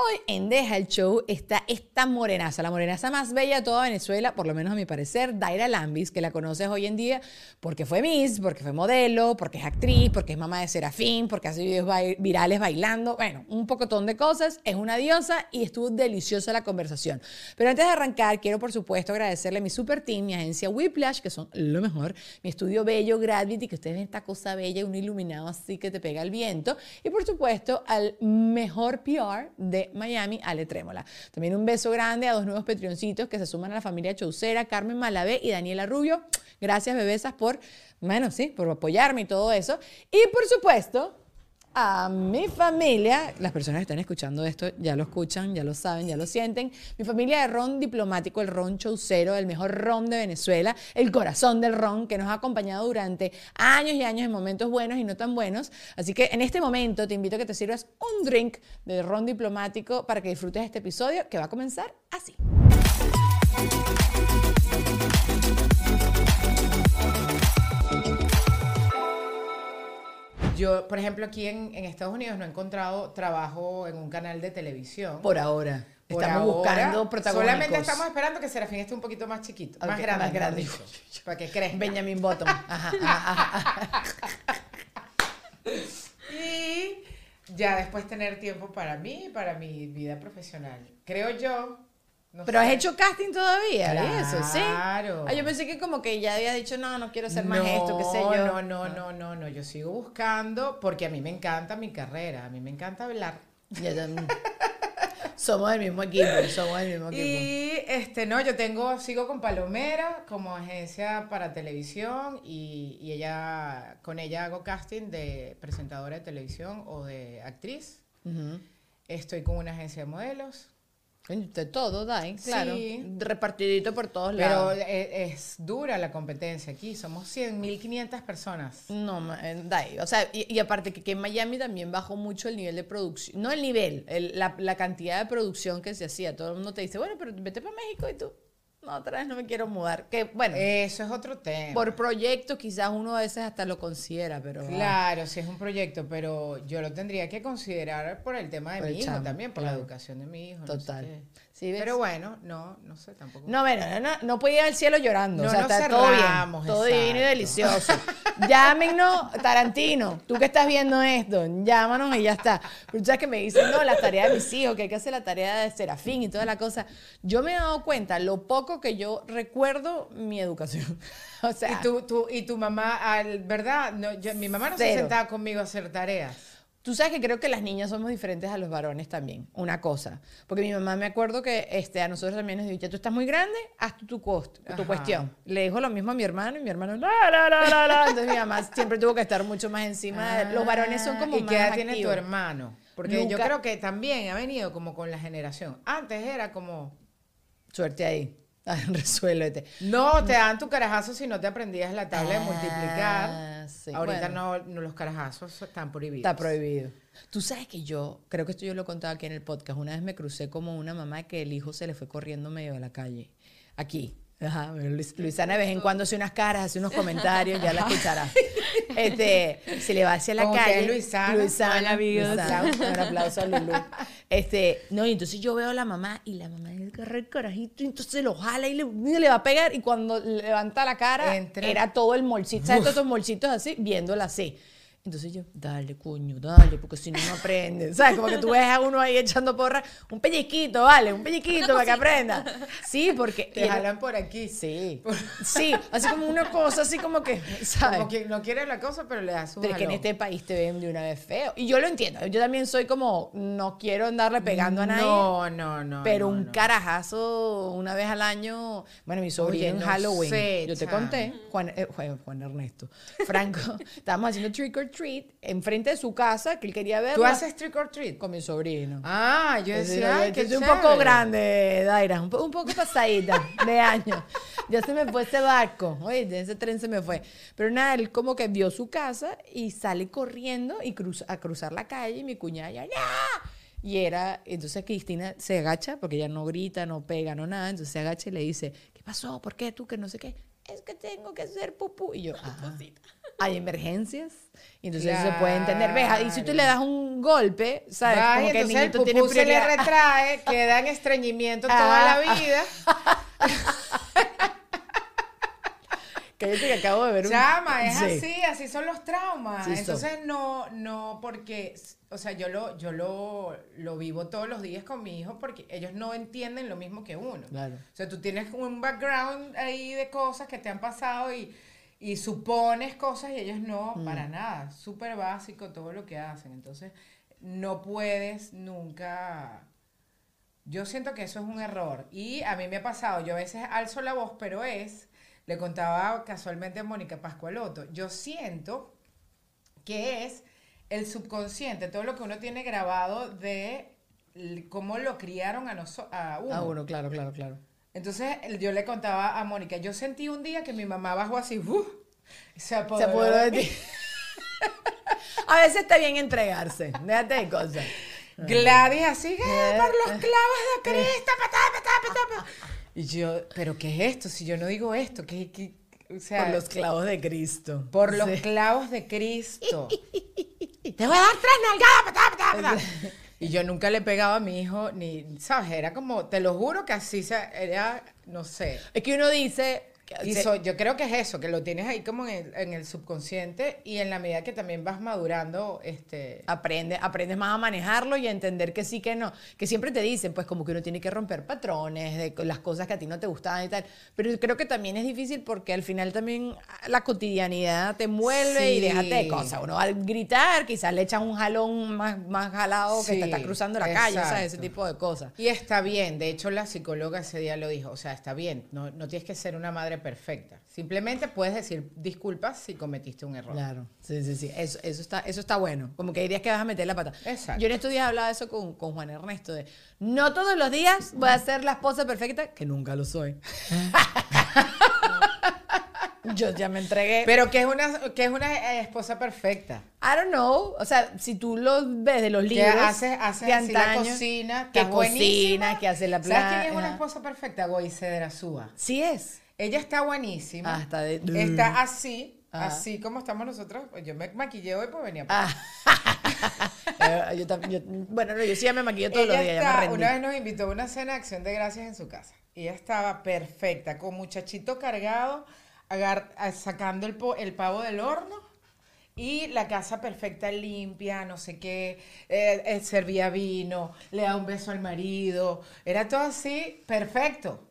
Hoy en Deja el Show está esta morenaza, la morenaza más bella de toda Venezuela, por lo menos a mi parecer, Daira Lambis, que la conoces hoy en día porque fue Miss, porque fue modelo, porque es actriz, porque es mamá de Serafín, porque hace videos virales bailando, bueno, un pocotón de cosas, es una diosa y estuvo deliciosa la conversación. Pero antes de arrancar, quiero por supuesto agradecerle a mi super team, mi agencia Whiplash, que son lo mejor, mi estudio bello Gravity, que ustedes ven esta cosa bella, un iluminado así que te pega el viento, y por supuesto al mejor PR de Miami, Ale Trémola. También un beso grande a dos nuevos petrioncitos que se suman a la familia Chaucera, Carmen Malavé y Daniela Rubio. Gracias, bebesas, por, bueno, sí, por apoyarme y todo eso. Y por supuesto, mi familia, las personas que están escuchando esto ya lo escuchan, ya lo saben, ya lo sienten. Mi familia de ron diplomático, el ron chaucero, el mejor ron de Venezuela, el corazón del ron que nos ha acompañado durante años y años en momentos buenos y no tan buenos. Así que en este momento te invito a que te sirvas un drink de ron diplomático para que disfrutes este episodio que va a comenzar así. Yo, por ejemplo, aquí en, Estados Unidos no he encontrado trabajo en un canal de televisión. Por ahora. estamos buscando protagonistas. Solamente estamos esperando que Serafín esté un poquito más chiquito, más grande. Más grande. para que crezca. Benjamin Bottom. y ya después tener tiempo para mí, para mi vida profesional. Creo yo pero has hecho casting todavía, claro. eso, ¿sí? Claro. Ah, yo pensé que como que ya había dicho, no, no quiero ser más esto, qué sé yo. No, no, no, no, no, yo sigo buscando porque a mí me encanta mi carrera, a mí me encanta hablar. somos del mismo equipo, somos del mismo equipo. Y este, no, yo tengo, sigo con Palomera como agencia para televisión y, y ella, con ella hago casting de presentadora de televisión o de actriz. Estoy con una agencia de modelos de todo, Dai, claro. Repartidito por todos lados. Pero es, dura la competencia aquí. Somos 100, 1500 personas. No, eh, Dai. O sea, y, aparte que, en Miami también bajó mucho el nivel de producción. No el nivel, la, la, cantidad de producción que se hacía. Todo el mundo te dice, bueno, pero vete para México y tú otra vez no me quiero mudar. Que bueno, eso es otro tema. Por proyecto quizás uno a veces hasta lo considera, pero claro, sí es un proyecto, pero yo lo tendría que considerar por el tema de mi hijo también, por la educación de mi hijo. Total. Pero bueno, no, no sé tampoco. No, bueno, no, no, puede ir al cielo llorando. No, o sea, está todo bien. Todo divino y delicioso. Llámenos, Tarantino, tú que estás viendo esto, llámanos y ya está. Pero sabes que me dicen, no, la tarea de mis hijos, que hay que hacer la tarea de Serafín y toda la cosa. Yo me he dado cuenta lo poco que yo recuerdo mi educación. O sea, y tu, tu, y tu mamá, ¿verdad? No, mi mamá no se sentaba conmigo a hacer tareas. Tú sabes que creo que las niñas somos diferentes a los varones también, una cosa. Porque mi mamá me acuerdo que este, a nosotros también nos dijo, ya tú estás muy grande, haz tu, tu, tu cuestión. Le dijo lo mismo a mi hermano y mi hermano, la, la, la, la, Entonces mi mamá siempre tuvo que estar mucho más encima. los varones son como ¿Y qué edad tiene tu hermano? Porque yo creo que también ha venido como con la generación. Antes era como... Suerte ahí. Resuélvete. No, te dan tu carajazo si no te aprendías la tabla de multiplicar. Ah, Ahorita no, los carajazos están prohibidos. Está prohibido. Tú sabes que yo, creo que esto yo lo he contado aquí en el podcast, una vez me crucé como una mamá que el hijo se le fue corriendo medio de la calle. Aquí. Ajá, Luisana de vez en cuando hace unas caras, hace unos comentarios, ya la escuchará. Este, se le va hacia la calle. Luisana. Luisana, Luisana, un aplauso a Lulu. Este, no, y entonces yo veo a la mamá y la mamá agarra el carajito y entonces lo jala y le, le, va a pegar y cuando levanta la cara era todo el molcito, ¿sabes? Todos esos molcitos así, viéndola así. Entonces yo, dale, cuño, dale, porque si no, no aprende. ¿Sabes? Como que tú ves a uno ahí echando porra, un pellizquito, vale, un pellizquito para que aprenda. Sí, porque. Te jalan por aquí. Sí. Sí, así como una cosa, así como que, ¿sabes? Como que no quiere la cosa, pero le das un Pero que en este país te ven de una vez feo. Y yo lo entiendo. Yo también soy como, no quiero andarle pegando a nadie. No, no, no. Pero un carajazo una vez al año. Bueno, mi sobrino en Halloween. yo te conté, Juan, eh, Juan Ernesto, Franco, estábamos haciendo trick or treat treat enfrente de su casa, que él quería ver. ¿Tú haces trick or treat? Con mi sobrino. Ah, yo decía, que es un poco grande, Daira, un, poco pasadita de años. Ya se me fue ese barco, oye, ese tren se me fue. Pero nada, él como que vio su casa y sale corriendo y cruza, a cruzar la calle y mi cuñada ya, Y era, entonces Cristina se agacha, porque ella no grita, no pega, no nada, entonces se agacha y le dice, ¿qué pasó? ¿Por qué tú? Que no sé qué es que tengo que hacer pupú. Y yo, ajá. Hay emergencias. Y entonces eso se puede entender. Ves, y si tú le das un golpe, ¿sabes? Va, y Como que el entonces el niñito tiene pupú se le retrae, queda en estreñimiento toda Ah, la vida. Cállate que acabo de ver un... Chama, es Sí. así, así son los traumas. Sí son. Entonces no, no, porque, o sea, yo lo, yo lo, lo vivo todos los días con mi hijo porque ellos no entienden lo mismo que uno. Claro. O sea, tú tienes un background ahí de cosas que te han pasado y, y supones cosas y ellos no, Mm. para nada. Súper básico todo lo que hacen. Entonces, no puedes nunca... Yo siento que eso es un error. Y a mí me ha pasado, yo a veces alzo la voz, pero es, le contaba casualmente a Mónica Pascualoto, yo siento que es el subconsciente, todo lo que uno tiene grabado de cómo lo criaron a, noso- a uno. Ah, uno, claro, claro, claro. Entonces yo le contaba a Mónica, yo sentí un día que mi mamá bajó así, y se apoderó, Se apoderó de mí. ti. A veces está bien entregarse. Déjate de cosas. Gladys así, "Eh, Eh, por los clavos de Cristo, patá, patá, patá, patá". Y yo, ¿pero qué es esto? Si yo no digo esto, ¿qué, qué? O sea, Por los clavos de Cristo. por los clavos de Cristo. Te voy a dar tres nalgadas. Y yo nunca le pegaba a mi hijo, ni, ¿sabes? Era como, te lo juro que así se, era, no sé. Es que uno dice... que- Y so- yo creo que es eso, que lo tienes ahí como en el, en el subconsciente y en la medida que también vas madurando, este... aprende, aprendes más a manejarlo y a entender que sí, que no. Que siempre te dicen, pues como que uno tiene que romper patrones de las cosas que a ti no te gustaban y tal. Pero creo que también es difícil porque al final también la cotidianidad te envuelve y Sí. déjate de cosas. Uno al gritar quizás le echan un jalón más, más jalado que Sí, te está cruzando la calle, ¿sabes? Ese exacto. tipo de cosas. Y está bien, de hecho la psicóloga ese día lo dijo, o sea, está bien, no, no tienes que ser una madre perfecta, simplemente puedes decir disculpas si cometiste un error. Claro, sí, sí, sí. Eso, eso, está, eso está bueno. Como que días que vas a meter la pata. Exacto. Yo en estos días hablaba de eso con, con Juan Ernesto, de no todos los días voy a ser la esposa perfecta, que nunca lo soy. Yo ya me entregué. Pero que es una, que es una eh, esposa perfecta. I don't know. O sea, si tú lo ves de los Que libros. hace, hace de así la cocina, que cocina, que hace la ¿Sabes quién es una esposa perfecta? Goice de la Súa. Sí es. Ella está buenísima. Hasta de- Está así, Ah. así como estamos nosotros. Pues Yo me maquillé hoy pues venía para Ah. Eh, yo yo- bueno, no, yo sí ya me maquillo todos Ella los días, ya me está- rendí. una vez nos invitó a una cena de acción de gracias en su casa. Y ella estaba perfecta, con muchachito cargado, agar- sacando el pavo del horno. Y la casa perfecta, limpia, no sé qué. eh, eh, servía vino, le da un beso al marido. Era todo así, perfecto.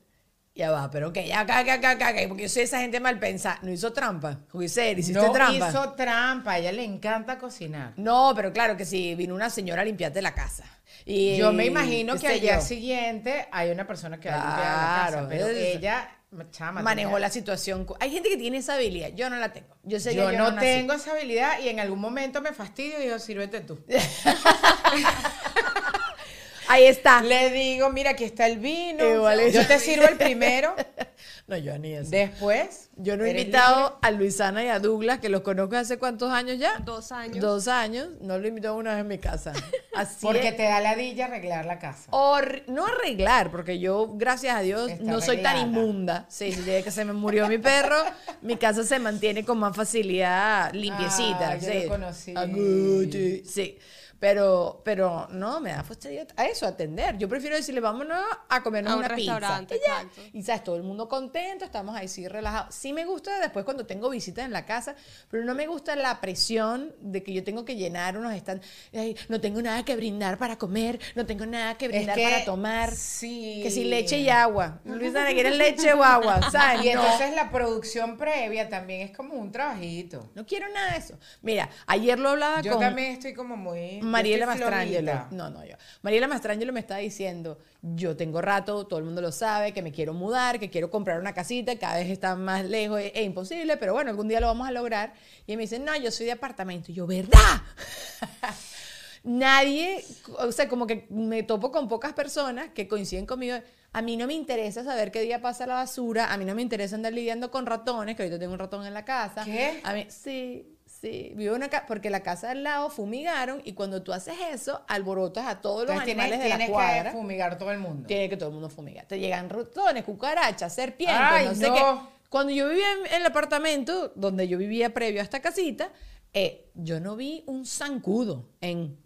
Ya va, pero ok, ya acá, acá, acá, acá, porque yo soy esa gente mal pensada. No hizo trampa. Giselle, hiciste no trampa. hizo trampa, a ella le encanta cocinar. No, pero claro que si vino una señora a limpiarte la casa. Y, Yo me imagino que al día yo, siguiente hay una persona que va a limpiar la casa, Claro, pero es- ella, chama, manejó tenía- la situación. Hay gente que tiene esa habilidad. Yo no la tengo. Yo sé que Yo, no nací. tengo esa habilidad y en algún momento me fastidio y digo, sírvete tú. Ahí está. Le digo, mira, aquí está el vino. Igual Yo te sirvo el primero. No, yo ni eso. Después. Yo no he invitado a Luisana y a Douglas, que los conozco hace cuántos años ya. Dos años. Dos años. No lo he invitado una vez en mi casa. Así Porque es. te da ladilla arreglar la casa. Or- no arreglar, porque yo, gracias a Dios, Está no soy tan inmunda. Sí, desde que se me murió mi perro, mi casa se mantiene con más facilidad limpiecita. Ah, yo sí. lo conocí. Sí. Pero, pero no, me da fastidio a eso, atender. Yo prefiero decirle, vámonos a comernos A un una pizza. restaurante, Y ya. exacto. Y sabes, todo el mundo contento, estamos ahí sí relajados. Sí me gusta después cuando tengo visitas en la casa, pero no me gusta la presión de que yo tengo que llenar unos están, ay, no tengo nada que brindar para comer, no tengo nada que brindar que para tomar. sí. Que si leche y agua. Luisa, ¿quieres leche o agua? ¿Sabes? Y No. entonces la producción previa también es como un trabajito. No quiero nada de eso. Mira, ayer lo hablaba Yo con también estoy como muy. Mariela Mastrangelo. No, no, yo. Mariela Mastrangelo me está diciendo, yo tengo rato, todo el mundo lo sabe, que me quiero mudar, que quiero comprar una casita, cada vez está más lejos, es, es imposible, pero bueno, algún día lo vamos a lograr. Y me dice, no, yo soy de apartamento. Y yo, ¿verdad? Nadie, o sea, como que me topo con pocas personas que coinciden conmigo. A mí no me interesa saber qué día pasa la basura, a mí no me interesa andar lidiando con ratones, que ahorita tengo un ratón en la casa. ¿Qué? A mí, sí, sí. Vivo en una casa, porque la casa al lado fumigaron y cuando tú haces eso, alborotas a todos los Entonces animales tienes, de la tienes cuadra. que fumigar todo el mundo. Tiene que todo el mundo fumigar. Te llegan ratones, cucarachas, serpientes, Ay, no sé no. qué. Cuando yo vivía en, en el apartamento donde yo vivía previo a esta casita, eh, yo no vi un zancudo en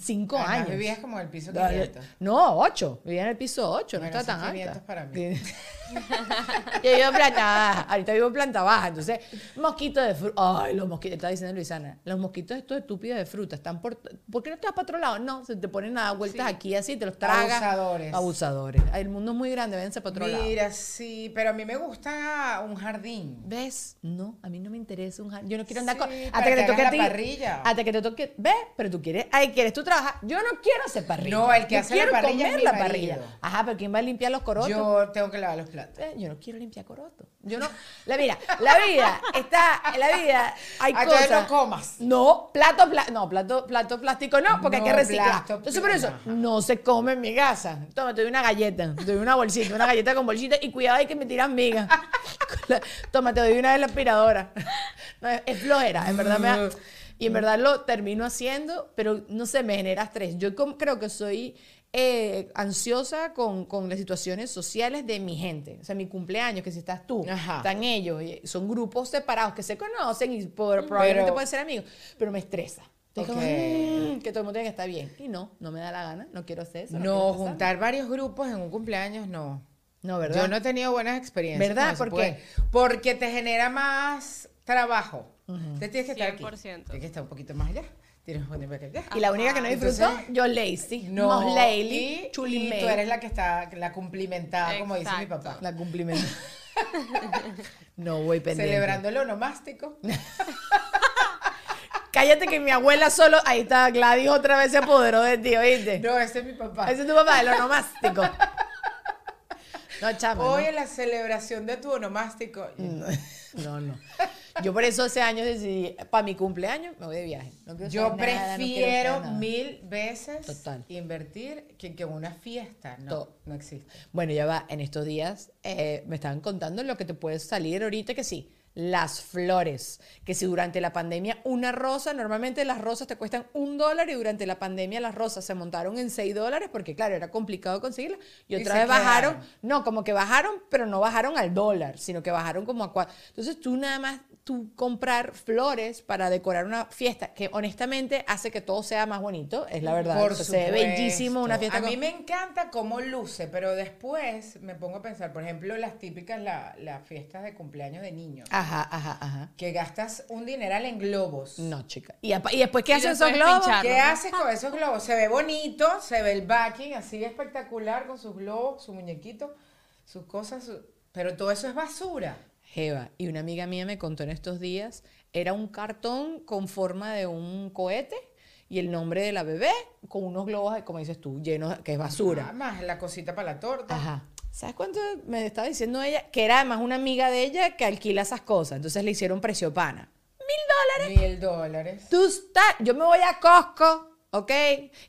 cinco Además, años. vivías como en el piso Dale. 500. No, ocho. Vivía en el piso ocho, no está tan son 500 alta. para mí. Yo vivo en planta baja, ahorita vivo en planta baja, entonces, mosquitos de fruta. Ay, los mosquitos, estaba diciendo Luisana, los mosquitos estos estúpidos de fruta están por. ¿Por qué no vas para otro lado? No, se te ponen a dar vueltas Sí. aquí así, te los tragas. Abusadores. Abusadores. El mundo es muy grande, vénse para otro lado. Mira, sí, pero a mí me gusta un jardín. ¿Ves? No, a mí no me interesa un jardín. Yo no quiero andar Sí, con. para Hasta que que te toque a ti. la parrilla. Hasta que te toque. ¿Ves? Pero tú quieres. Ay, ¿quieres tú trabajar? Yo no quiero hacer parrilla. No, el que Yo hace la parrilla es comer mi la parrilla. Ajá, pero ¿quién va a limpiar los corotos? Yo tengo que lavar los platos. Eh, yo no quiero limpiar corotos. Yo no. La mira, la vida está. En la vida hay cosas. no comas. No, plato, pla- no, plato, plato plástico no, porque hay que reciclar. plato Entonces, por eso, no se come en mi casa. Toma, te doy una galleta, te doy una bolsita, una galleta con bolsita y cuidado hay que me tiran migas. Toma, te doy una de la aspiradora. No, es, es flojera, en verdad me da- Y en verdad lo termino haciendo, pero no sé, me genera estrés. Yo creo que soy eh, ansiosa con, con las situaciones sociales de mi gente. O sea, mi cumpleaños, que si estás tú, Ajá. están ellos, y son grupos separados que se conocen y por- probablemente Pero- pueden ser amigos, pero me estresa. Estoy como. "Mm", que todo el mundo tiene que estar bien. Y no, no me da la gana, no quiero hacer eso. No, pasar. juntar varios grupos en un cumpleaños, no. No, ¿verdad? Yo no he tenido buenas experiencias. ¿Verdad? ¿Por qué? porque- Porque te genera más trabajo. Te tienes que estar aquí. 100%. Tienes que estar un poquito más allá. Y la única que no Ajá. disfrutó, Entonces, yo lazy. No, Most Lately, y, Chuli y May. tú eres la que está, la cumplimentada, como dice mi papá. La cumplimento. no voy pendiente. Celebrando el onomástico. Cállate que mi abuela solo... Ahí está, Gladys otra vez se apoderó de ti, ¿oíste? No, ese es mi papá. Ese es tu papá, el onomástico. No, chama, Hoy no. en la celebración de tu onomástico. No, no. Yo por eso hace años decidí, para mi cumpleaños me voy de viaje. No Yo nada, no prefiero nada. mil veces Total. invertir que, que una fiesta. No, To- no existe. Bueno, ya va, en estos días eh, me estaban contando lo que te puede salir ahorita, que sí, las flores. Que si durante la pandemia una rosa, normalmente las rosas te cuestan un dólar y durante la pandemia las rosas se montaron en seis dólares porque, claro, era complicado conseguirlas. Y otra vez bajaron, quedaron. no, como que bajaron, pero no bajaron al dólar, sino que bajaron como a cuatro. Entonces tú nada más, tú comprar flores para decorar una fiesta, que honestamente hace que todo sea más bonito, es la verdad. Por O sea, se ve bellísimo una fiesta A con- mí me encanta cómo luce, pero después me pongo a pensar, por ejemplo, las típicas, la- las fiestas de cumpleaños de niños, Ajá, ajá, ajá. que gastas un dineral en globos. No, chica. ¿Y, después qué Y hacen esos globos? ¿Qué haces con esos globos? Se ve bonito, se ve el backing así espectacular con sus globos, su muñequito, sus cosas, su- pero todo eso es basura. Jeva, y una amiga mía me contó en estos días, era un cartón con forma de un cohete y el nombre de la bebé con unos globos, como dices tú, llenos, que es Nada basura. más la cosita para la torta. Ajá. ¿Sabes cuánto me estaba diciendo ella? Que era además una amiga de ella que alquila esas cosas. Entonces le hicieron precio pana. Mil dólares. Mil dólares. Tú estás, yo me voy a Costco, ¿ok?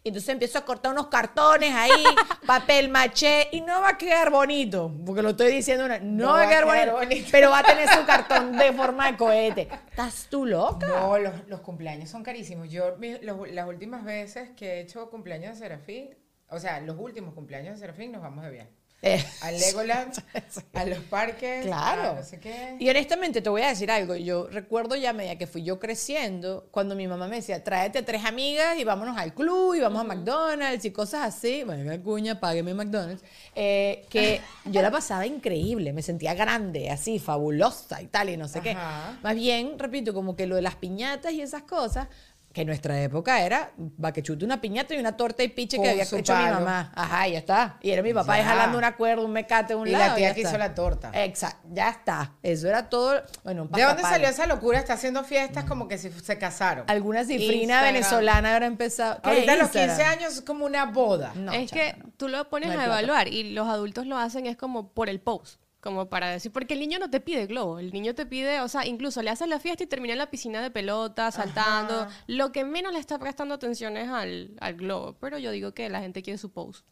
Y entonces empiezo a cortar unos cartones ahí, papel maché, y no va a quedar bonito, porque lo estoy diciendo, una- no, va a quedar, bonito, bonito. pero va a tener su cartón de forma de cohete. ¿Estás tú loca? No, los, los cumpleaños son carísimos. Yo los- las últimas veces que he hecho cumpleaños de Serafín, o sea, los últimos cumpleaños de Serafín nos vamos de viaje. Eh, Al Legoland, a los parques, Claro. a no sé qué. Y honestamente te voy a decir algo. Yo recuerdo ya a medida que fui yo creciendo, cuando mi mamá me decía, tráete tres amigas y vámonos al club y vamos a McDonald's y cosas así. Bueno, que cuña, págueme McDonald's. eh, que yo la pasaba increíble, me sentía grande, así, fabulosa y tal, y no sé qué. Ajá. Más bien, repito, como que lo de las piñatas y esas cosas, que en nuestra época era va que chute una piñata y una torta y piche Con que había su hecho mi palo. mamá. Ajá, ya está. Y era mi papá Ya. jalando una cuerda, un mecate de un Y la lado. tía ya que hizo la torta. Exacto, ya está. Eso era todo. Bueno, un ¿De dónde salió esa locura? Está haciendo fiestas como que si se casaron. Alguna cifrina Instagram. venezolana habrá empezado. ¿Qué, Ahorita a los Instagram? 15 años es como una boda. No, es chama, que no. tú lo pones No hay a plata. evaluar y los adultos lo hacen es como por el post, como para decir, porque el niño no te pide globo, el niño te pide, o sea, incluso le haces la fiesta y termina en la piscina de pelota, saltando, Ajá. lo que menos le está prestando atención es al, al globo, pero yo digo que la gente quiere su post.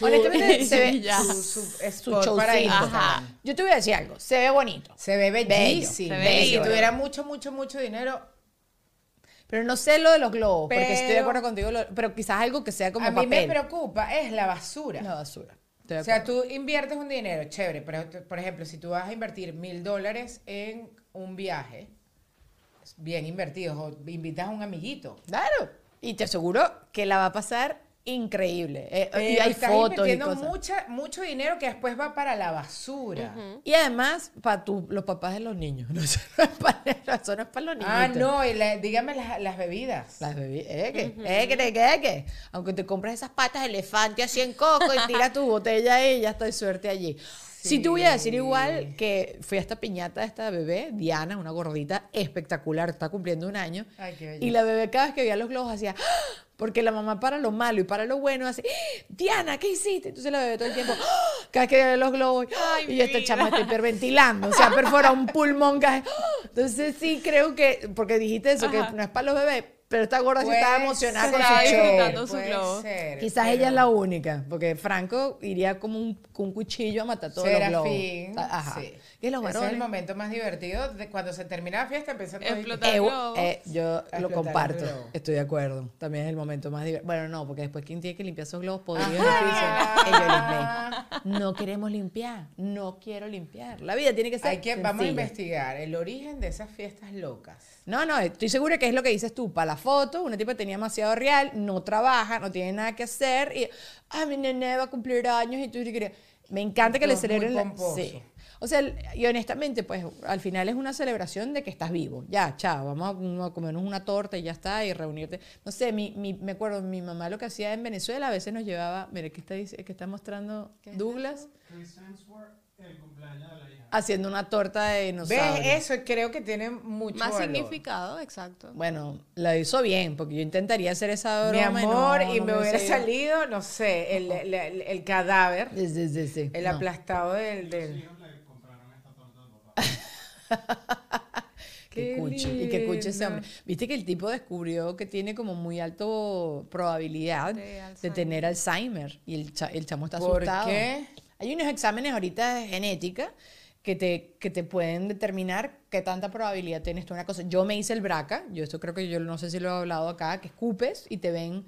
Honestamente, se ve. Ya. Su, su Su para. Ajá. Yo te voy a decir algo. Se ve bonito. Se ve bellísimo. Se ve Y si tuviera mucho, mucho, mucho dinero, Pero no sé lo de los globos, porque estoy de Pero- acuerdo contigo. pero quizás algo que sea como a mí papel. me preocupa es la basura. La basura. O sea, tú inviertes un dinero, chévere, pero por ejemplo, si tú vas a invertir mil dólares en un viaje, bien invertidos, o invitas a un amiguito. Claro. Y te aseguro que la va a pasar increíble. Eh, y Pero hay estás fotos y invirtiendo cosas. mucha, mucho dinero que después va para la basura. Y además, para los papás de los niños. No, eso, no es para, eso no es para los niños. Ah, no, y la- dígame las, las bebidas. Las bebidas, ¿eh? ¿Qué? ¿Eh? ¿Qué? ¿Qué? ¿Qué? ¿Qué? Aunque te compres esas patas de elefante así en coco y tiras tu botella ahí, ya estoy suerte allí. Sí. te voy a decir igual que fui a esta piñata de esta bebé, Diana, una gordita espectacular, está cumpliendo un año. Ay, qué y la bebé cada vez que veía los globos hacía, ¡Ah! Porque la mamá para lo malo y para lo bueno hace, ¡Ah! Diana, ¿qué hiciste? Entonces la bebé todo el tiempo, ¡Ah! cada vez que veía los globos, Ay, y yo esta chama está hiperventilando, o sea, perfora un pulmón. ¡Ah! Entonces sí creo que, porque dijiste eso, que no es para los bebés, pero esta gorda sí estaba emocionada ser, con su show. disfrutando su puede globo. ser, Quizás pero- ella es la única, porque Franco iría como un, con un cuchillo a matar todos los globos. Serafín. Ajá. sí. Y los Ese es el varones. momento más divertido de cuando se termina la fiesta, empieza todo Explotar. Eh, globos. eh, yo lo comparto, estoy de acuerdo. También es el momento más divertido. Bueno, no, porque después quien tiene que limpiar esos globos podridos en el. No queremos limpiar, no quiero limpiar. La vida tiene que ser Hay que, vamos a investigar el origen de esas fiestas locas. No, no, estoy segura que es lo que dices tú. Para la foto, una tipa tenía demasiado real, no trabaja, no tiene nada que hacer y, ah, mi nene va a cumplir años y tú querías. Me encanta que le celebren. la-. Sí. O sea, y honestamente, pues al final es una celebración de que estás vivo. Ya, chao, vamos a, a comernos una torta y ya está, y reunirte. No sé, mi, mi- me acuerdo, mi mamá lo que hacía en Venezuela, a veces nos llevaba, mire, ¿qué está, qué está mostrando Douglas? Chris Hemsworth, el cumpleaños de la hija. Haciendo una torta de ¿Ves? dinosaurio. Eso creo que tiene mucho Más valor. significado, exacto. Bueno, la hizo bien, porque yo intentaría hacer esa Mi broma. y no- amor, no y me hubiera salido. salido, no sé, el, el- el- el cadáver, Sí, sí, sí, sí. el No. aplastado del... del- Los hijos le compraron esta torta al papá. Que Qué cuche, y que cuche ese hombre. Viste que el tipo descubrió que tiene como muy alto probabilidad De tener Alzheimer. Y el, cha- el chamo está ¿Por asustado. qué? Hay unos exámenes ahorita de genética que te, que te pueden determinar qué tanta probabilidad tienes tú una cosa. Yo me hice el BRCA, yo esto creo que yo no sé si lo he hablado acá, que escupes y te ven,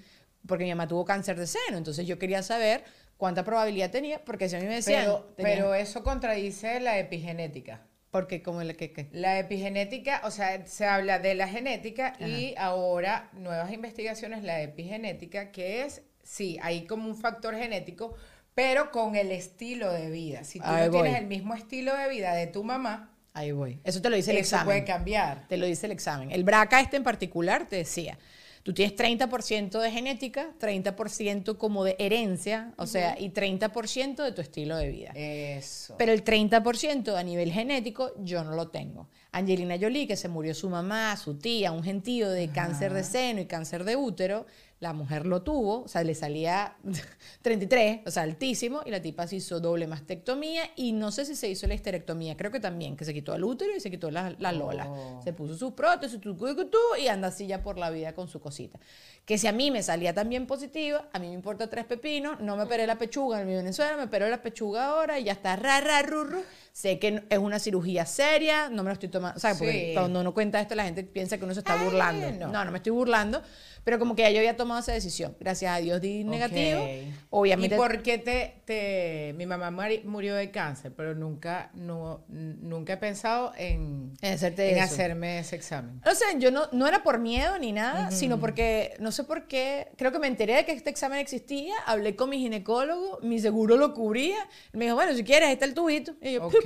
porque mi mamá tuvo cáncer de seno, entonces yo quería saber cuánta probabilidad tenía, porque si a mí me decían... Pero, eso contradice la epigenética. porque como el que... que- La epigenética, o sea, se habla de la genética y ahora nuevas investigaciones, la epigenética, que es, sí, hay como un factor genético, pero con el estilo de vida. Si tú Ahí no voy. tienes el mismo estilo de vida de tu mamá, Ahí voy. Eso te lo dice el eso examen. puede cambiar. Te lo dice el examen. El BRCA este en particular te decía, tú tienes 30% de genética, 30% como de herencia, o sea, y 30% de tu estilo de vida. Eso. Pero el 30% a nivel genético yo no lo tengo. Angelina Jolie, que se murió su mamá, su tía, un gentío de cáncer de seno y cáncer de útero, la mujer lo tuvo, o sea, le salía 33, o sea, altísimo, y la tipa se hizo doble mastectomía y no sé si se hizo la histerectomía, creo que también, que se quitó el útero y se quitó la, la lola. Oh. Se puso su prótesis, tu, tu, tu, y anda así ya por la vida con su cosita. Que si a mí me salía también positiva, a mí me importa tres pepinos, no me operé la pechuga en mi Venezuela, me operé la pechuga ahora y ya está ra, ra, ru, ru. Sé que es una cirugía seria, no me lo estoy tomando, ¿sabes? Porque Sí. cuando uno cuenta esto la gente piensa que uno se está Ay, burlando. no. No, no me estoy burlando, pero como que ya yo había tomado esa decisión. Gracias a Dios di negativo. Ok. Obviamente ¿Y por qué te, te- mi mamá murió de cáncer, pero nunca, no, nunca he pensado en, En hacerte en hacerme ese examen? No sé, yo no, no era por miedo ni nada, sino porque, no sé por qué, creo que me enteré de que este examen existía, hablé con mi ginecólogo, mi seguro lo cubría, me dijo, bueno, si quieres, ahí está el tubito. Y yo, piu,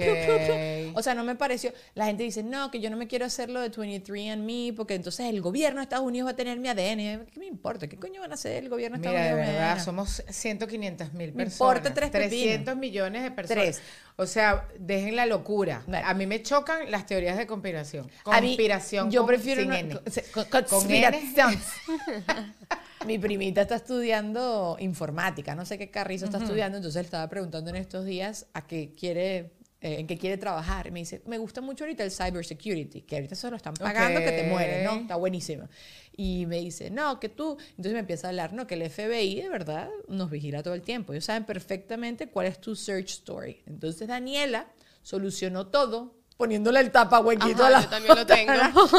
O sea, no me pareció, la gente dice, no, que yo no me quiero hacerlo de 23andMe, porque entonces el gobierno de Estados Unidos va a tener mi ADN. ¿Qué me importa? ¿Qué coño van a hacer el gobierno de Mira, Estados de Unidos? verdad, mi somos 100, mil Me personas. importa tres pepinos. 300 millones de personas. Tres. O sea, dejen la locura. Vale. A mí me chocan las teorías de conspiración. A mí, Conspiración yo con- prefiero sin N. con- con- Con conspiración. Mi primita está estudiando informática, no sé qué carrizo está estudiando, entonces le estaba preguntando en estos días a qué quiere, eh, en qué quiere trabajar. Me dice, me gusta mucho ahorita el cybersecurity, que ahorita se lo están pagando que te mueres, ¿no? Está buenísimo. Y me dice, no, que tú, entonces me empieza a hablar, no, que el FBI de verdad nos vigila todo el tiempo. Ellos saben perfectamente cuál es tu search story. Entonces Daniela solucionó todo poniéndole el tapa huequito Ajá, a la yo también lo tengo.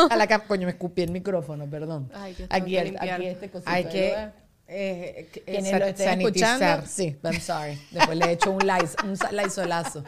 a la cam- coño me escupí el micrófono perdón Ay, aquí, el- aquí este cosito Hay que eh, eh, Quienes lo estén sanitizar. escuchando, sí, I'm sorry. Después le he hecho un, lais, un laisolazo.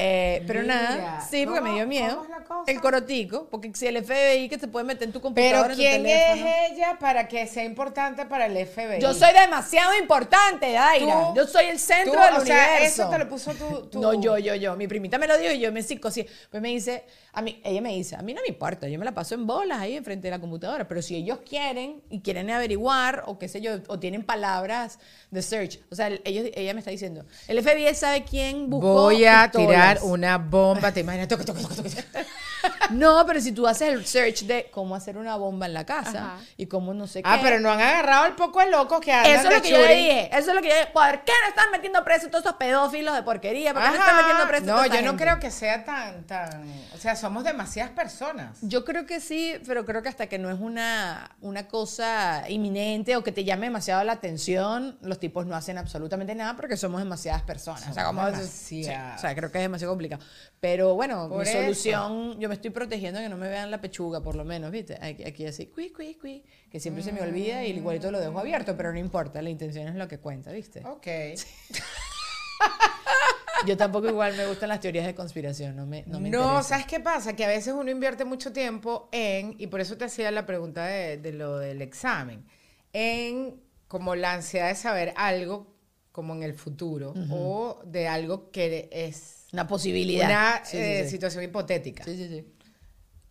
Eh, pero Mira, nada, sí, porque me ¿cómo- dio miedo. El corotico, porque si el FBI que se puede meter en tu Pero computadora, en tu ¿quién teléfono. es ella para que sea importante para el FBI? Yo soy demasiado importante, Daira. Tú- Yo soy el centro Tú, del o sea, universo. eso te lo puso tú. tú- No, yo, yo, yo. Mi primita me lo dijo y yo me psicosí. Pues me dice, a mí, ella me dice, a mí no me importa, yo me la paso en bolas ahí enfrente de la computadora, pero si ellos quieren y quieren averiguar o qué sé yo, o tienen palabras de search, o sea, el- ellos, ella me está diciendo, el FBI sabe quién buscó Voy a pistolas. Tirar una bomba, te imaginas. Toc, toc, toc. No, pero si tú haces el search de cómo hacer una bomba en la casa Ajá. y cómo no sé Ah, qué. pero no han agarrado el poco de locos que andan Eso es lo que yo le dije. Eso es lo que yo dije. ¿Por qué no están metiendo presos todos esos pedófilos de porquería? ¿Por qué no están Ajá. metiendo presos No, yo no creo que sea tan, tan. O sea, somos demasiadas personas. Yo creo que sí, pero creo que hasta que no es una, una cosa inminente o que te llame demasiado la atención, los tipos no hacen absolutamente nada porque somos demasiadas personas. o sea, como demasiadas. sí, o sea, creo que es demasiado complicado. Pero bueno, Por mi eso. solución, yo me estoy protegiendo que no me vean la pechuga, por lo menos, ¿viste? Aquí, aquí así, cui, cui, cui, que siempre se me olvida y igualito lo dejo abierto, pero no importa, la intención es lo que cuenta, ¿viste? Ok. Yo tampoco igual me gustan las teorías de conspiración, no me, no me No, interesa. ¿sabes qué pasa? Que a veces uno invierte mucho tiempo en, y por eso te hacía la pregunta de, de lo del examen, en como la ansiedad de saber algo como en el futuro o de algo que es Una posibilidad. una Sí, eh, sí. situación hipotética. Sí, sí, sí.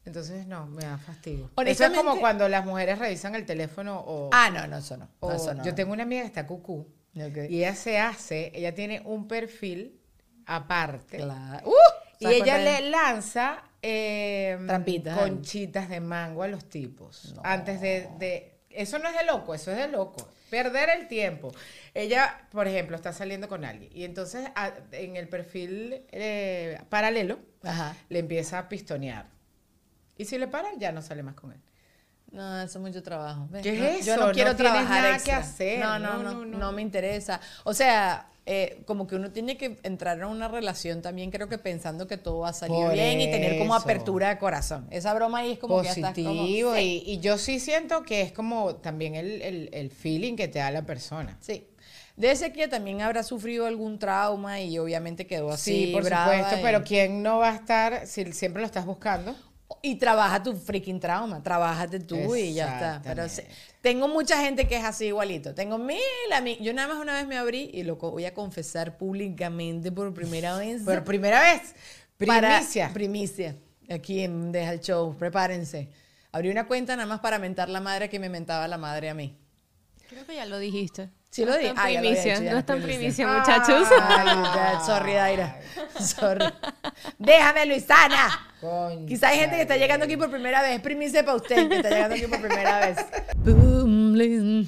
Entonces, no, me da fastidio. Eso es como cuando las mujeres revisan el teléfono o... Ah, no, no, eso no. o- eso no. Yo tengo una amiga que está cucú y ella se hace, ella tiene un perfil aparte. Claro. ¡Uh! Y ¿Sabes ella le lanza eh, Trampitas. conchitas de mango a los tipos. Antes de, de- Eso no es de loco, eso es de loco. Perder el tiempo. Ella, por ejemplo, está saliendo con alguien. Y entonces a- en el perfil eh, paralelo Ajá. le empieza a pistonear. Y si le paran, ya no sale más con él. No, eso es mucho trabajo. ¿Qué es No, eso? Yo no No quiero trabajar nada extra. que hacer. No, no, no, no, no. me interesa. O sea, eh, como que uno tiene que entrar en una relación también, creo que pensando que todo va a salir Por bien y tener como eso. apertura de corazón. Esa broma ahí es como que ya estás como- Positivo. Sí. y, y yo sí siento que es como también el, el- el feeling que te da la persona. Sí. Debe ser que también habrá sufrido algún trauma y obviamente quedó así. Sí, por brava supuesto, y- pero ¿quién no va a estar si siempre lo estás buscando? Y trabaja tu freaking trauma, trabájate tú y ya está. Pero tengo mucha gente que es así igualito. Tengo mil amigos. Yo nada más una vez me abrí y lo voy a confesar públicamente por primera vez. Por primera vez, para- primicia. primicia. Aquí en Deja el Show, prepárense. Abrí una cuenta nada más para mentar la madre que me mentaba la madre a mí. Creo que ya lo dijiste. Sí lo no dije. Ah, primicia, no la está en primicia. primicia, muchachos. Ay, sorry, Daira. Sorry. Déjame, Luisana. Concha Quizá hay gente que está llegando aquí por primera vez. Primicia para usted que está llegando aquí por primera vez. Boom.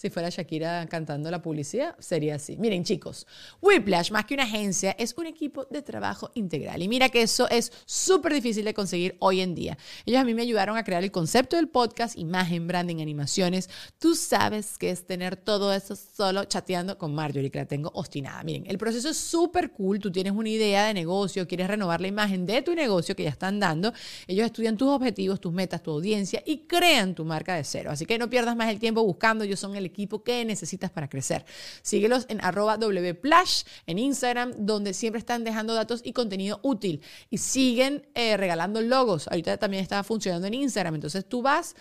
Si fuera Shakira cantando la publicidad, sería así. Miren, chicos, Whiplash, más que una agencia, es un equipo de trabajo integral. Y mira que eso es súper difícil de conseguir hoy en día. Ellos a mí me ayudaron a crear el concepto del podcast, imagen, branding, animaciones. Tú sabes que es tener todo eso solo chateando con Marjorie, que la tengo obstinada. Miren, el proceso es súper cool. Tú tienes una idea de negocio, quieres renovar la imagen de tu negocio que ya están dando. Ellos estudian tus objetivos, tus metas, tu audiencia y crean tu marca de cero. Así que no pierdas más el tiempo buscando. Ellos son el equipo que necesitas para crecer. Síguelos en arroba wplash en Instagram, donde siempre están dejando datos y contenido útil. Y siguen eh, regalando logos. Ahorita también está funcionando en Instagram. Entonces tú vas,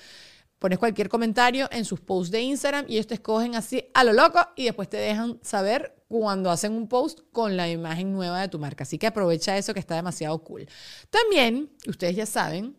pones cualquier comentario en sus posts de Instagram y ellos te escogen así a lo loco y después te dejan saber cuando hacen un post con la imagen nueva de tu marca. Así que aprovecha eso que está demasiado cool. También, ustedes ya saben,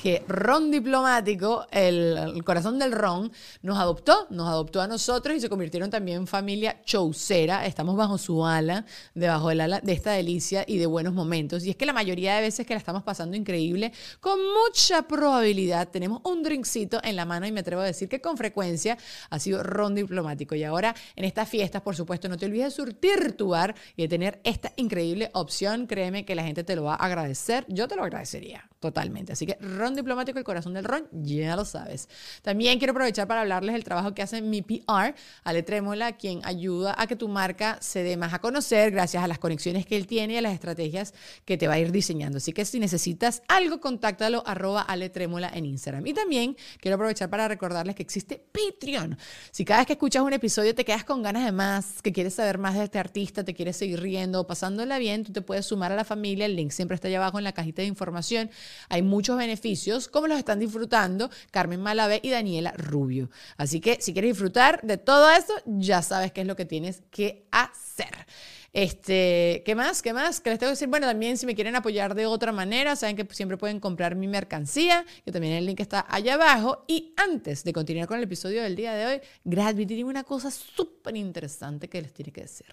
que Ron Diplomático, el, corazón del Ron, nos adoptó, nos adoptó a nosotros y se convirtieron también en familia chaucera. Estamos bajo su ala, debajo del ala de esta delicia y de buenos momentos. Y es que la mayoría de veces que la estamos pasando increíble, con mucha probabilidad tenemos un drinkcito en la mano y me atrevo a decir que con frecuencia ha sido Ron Diplomático. Y ahora en estas fiestas, por supuesto, no te olvides de surtir tu bar y de tener esta increíble opción. Créeme que la gente te lo va a agradecer. Yo te lo agradecería. Totalmente. Así que ron diplomático, el corazón del ron, ya lo sabes. También quiero aprovechar para hablarles del trabajo que hace mi PR, Ale Trémola, quien ayuda a que tu marca se dé más a conocer gracias a las conexiones que él tiene y a las estrategias que te va a ir diseñando. Así que si necesitas algo, contáctalo arroba Ale Trémola en Instagram. Y también quiero aprovechar para recordarles que existe Patreon. Si cada vez que escuchas un episodio te quedas con ganas de más, que quieres saber más de este artista, te quieres seguir riendo o pasándola bien, tú te puedes sumar a la familia. El link siempre está allá abajo en la cajita de información. Hay muchos beneficios, como los están disfrutando Carmen Malavé y Daniela Rubio. Así que si quieres disfrutar de todo eso, ya sabes qué es lo que tienes que hacer. Este, ¿qué más? ¿Qué más? ¿Qué les tengo que decir? Bueno, también si me quieren apoyar de otra manera, saben que siempre pueden comprar mi mercancía, que también el link está allá abajo. Y antes de continuar con el episodio del día de hoy, Gravity tiene una cosa súper interesante que les tiene que decir.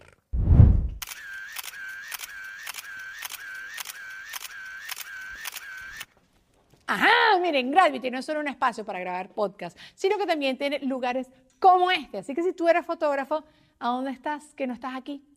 Ajá, miren, Gravity no es solo un espacio para grabar podcast, sino que también tiene lugares como este. Así que si tú eres fotógrafo, ¿a dónde estás? Que no estás aquí.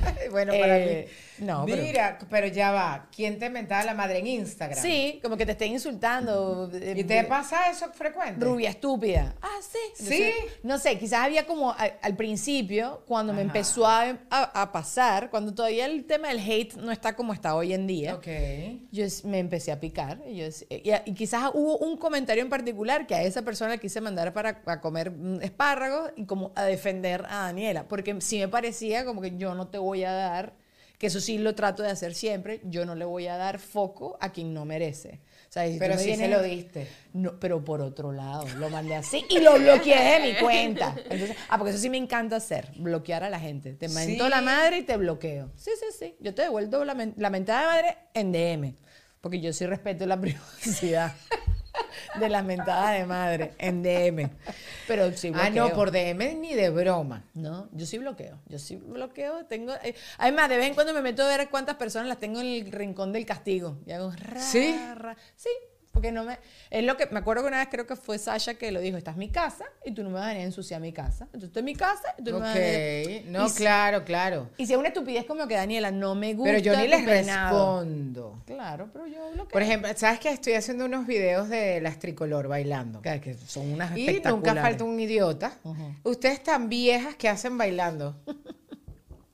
bueno, para Eh, mí. no, Mira, pero... ya va. ¿Quién te mentaba la madre en Instagram? Sí, como que te estén insultando. eh, ¿Y te pasa eso frecuente? Rubia estúpida. Ah, sí. Sí. no sé, quizás había como al, principio, cuando me empezó a, a- a pasar, cuando todavía el tema del hate no está como está hoy en día. Ok. Yo me empecé a picar y, yo y, quizás hubo un comentario en particular que a esa persona le quise mandar para a comer mm, espárragos y como a defender a Daniela, porque sí me parecía como que yo no te voy a dar, que eso sí lo trato de hacer siempre, yo no le voy a dar foco a quien no merece. O sea, si Pero sí se vienes- lo diste. no, pero por otro lado, lo mandé así y lo bloqueé de mi cuenta. Entonces, ah, porque eso sí me encanta hacer, bloquear a la gente. Te mento Sí. la madre y te bloqueo. Sí, sí, sí. Yo te devuelvo la, la mentada de madre en DM, porque yo sí respeto la privacidad de las mentadas de madre en DM. Pero sí bloqueo. Ah, no, por DM ni de broma. No, yo sí bloqueo. Yo sí bloqueo. Tengo, eh, además, de vez en cuando me meto a ver cuántas personas las tengo en el rincón del castigo. Y hago ra, ¿Sí? ra. Sí, porque no me. Es lo que. Me acuerdo que una vez creo que fue Sasha que lo dijo: Esta es mi casa y tú no me vas a venir a ensuciar mi casa. Entonces, es mi casa y tú no me vas a venir. Ok. No, Y si- claro, claro. Y si es una estupidez como que Daniela no me gusta. Pero yo ni les peinado". respondo. Claro, pero yo bloqueo. Por ejemplo, ¿sabes que Estoy haciendo unos videos de las tricolor bailando. Que, que son unas Y nunca falta un idiota. Ustedes tan viejas que hacen bailando.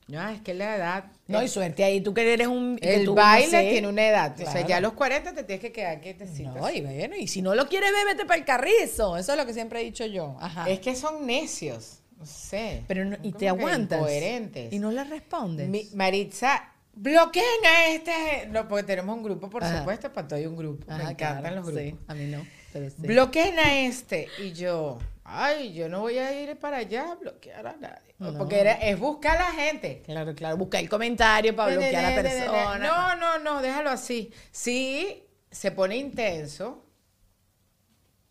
No, es que la edad. No, y suerte ahí. Tú que eres un. el tú, no baile sé. tiene una edad. O sea, ya a los 40 te tienes que quedar quietecita. No, y bueno, y si no lo quieres ver, vete para el carrizo. Eso es lo que siempre he dicho yo. Ajá. Es que son necios. No sé. Pero no- y te aguantas. Incoherentes. Y no le respondes. Mi- Maritza, bloqueen a este. No, porque tenemos un grupo, por Ajá. supuesto, para todo hay un grupo. Ajá, Me encantan claro, los grupos. sí, a mí no. Pero sí. Bloqueen a este. Y yo, ay, yo no voy a ir para allá a bloquear a nadie. No. Porque era- es buscar a la gente. Claro, claro. Busca el comentario para bloquear a la persona. No, no, no, déjalo así. Si se pone intenso,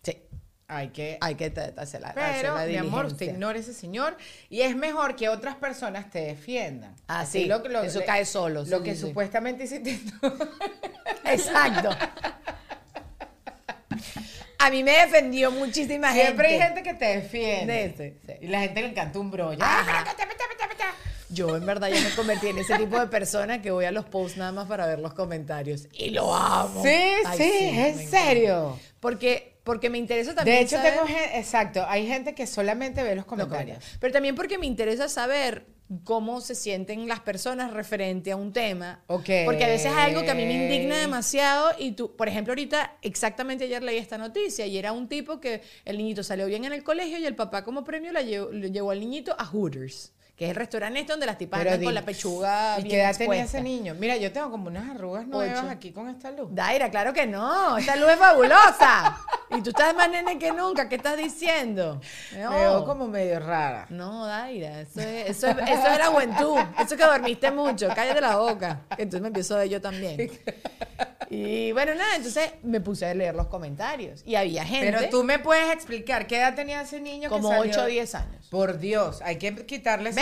Sí. hay que. Hay que hacer la, hacer Pero, la mi amor, usted ignora a ese señor y es mejor que otras personas te defiendan. Ah, Así sí, eso cae solo, Lo sí, que sí. supuestamente hiciste tú. Exacto. A mí me defendió muchísima gente. Siempre hay gente que te defiende. Sí. Y la gente le encanta un brollo. Yo en verdad ya me convertí en ese tipo de persona que voy a los posts nada más para ver los comentarios. Y lo amo. Sí, Ay, sí, me en serio. Porque, porque me interesa también De hecho, saber- tengo gente, exacto, hay gente que solamente ve los comentarios. Pero también porque me interesa saber cómo se sienten las personas referente a un tema. Porque a veces hay algo que a mí me indigna demasiado y tú, por ejemplo, ahorita, exactamente ayer leí esta noticia y era un tipo que el niñito salió bien en el colegio y el papá como premio la llevó, le llevó al niñito a Hooters, que es el restaurante este donde las tipas Pero andan di- con la pechuga ¿Y bien qué edad tenía ese niño? Mira, yo tengo como unas arrugas nuevas Ocho. aquí con esta luz. Daira, claro que no. Esta luz es fabulosa. y tú estás más nene que nunca. ¿Qué estás diciendo? No. Me veo como medio rara. No, Daira, eso es, eso es, eso es la juventud. Eso es que dormiste mucho. Cállate la boca. Entonces me empiezo a ver yo también. Y bueno, nada, entonces me puse a leer los comentarios. Y había gente Pero tú me puedes explicar qué edad tenía ese niño como que salió? 8 o 10 años. Por Dios, hay que quitarle ese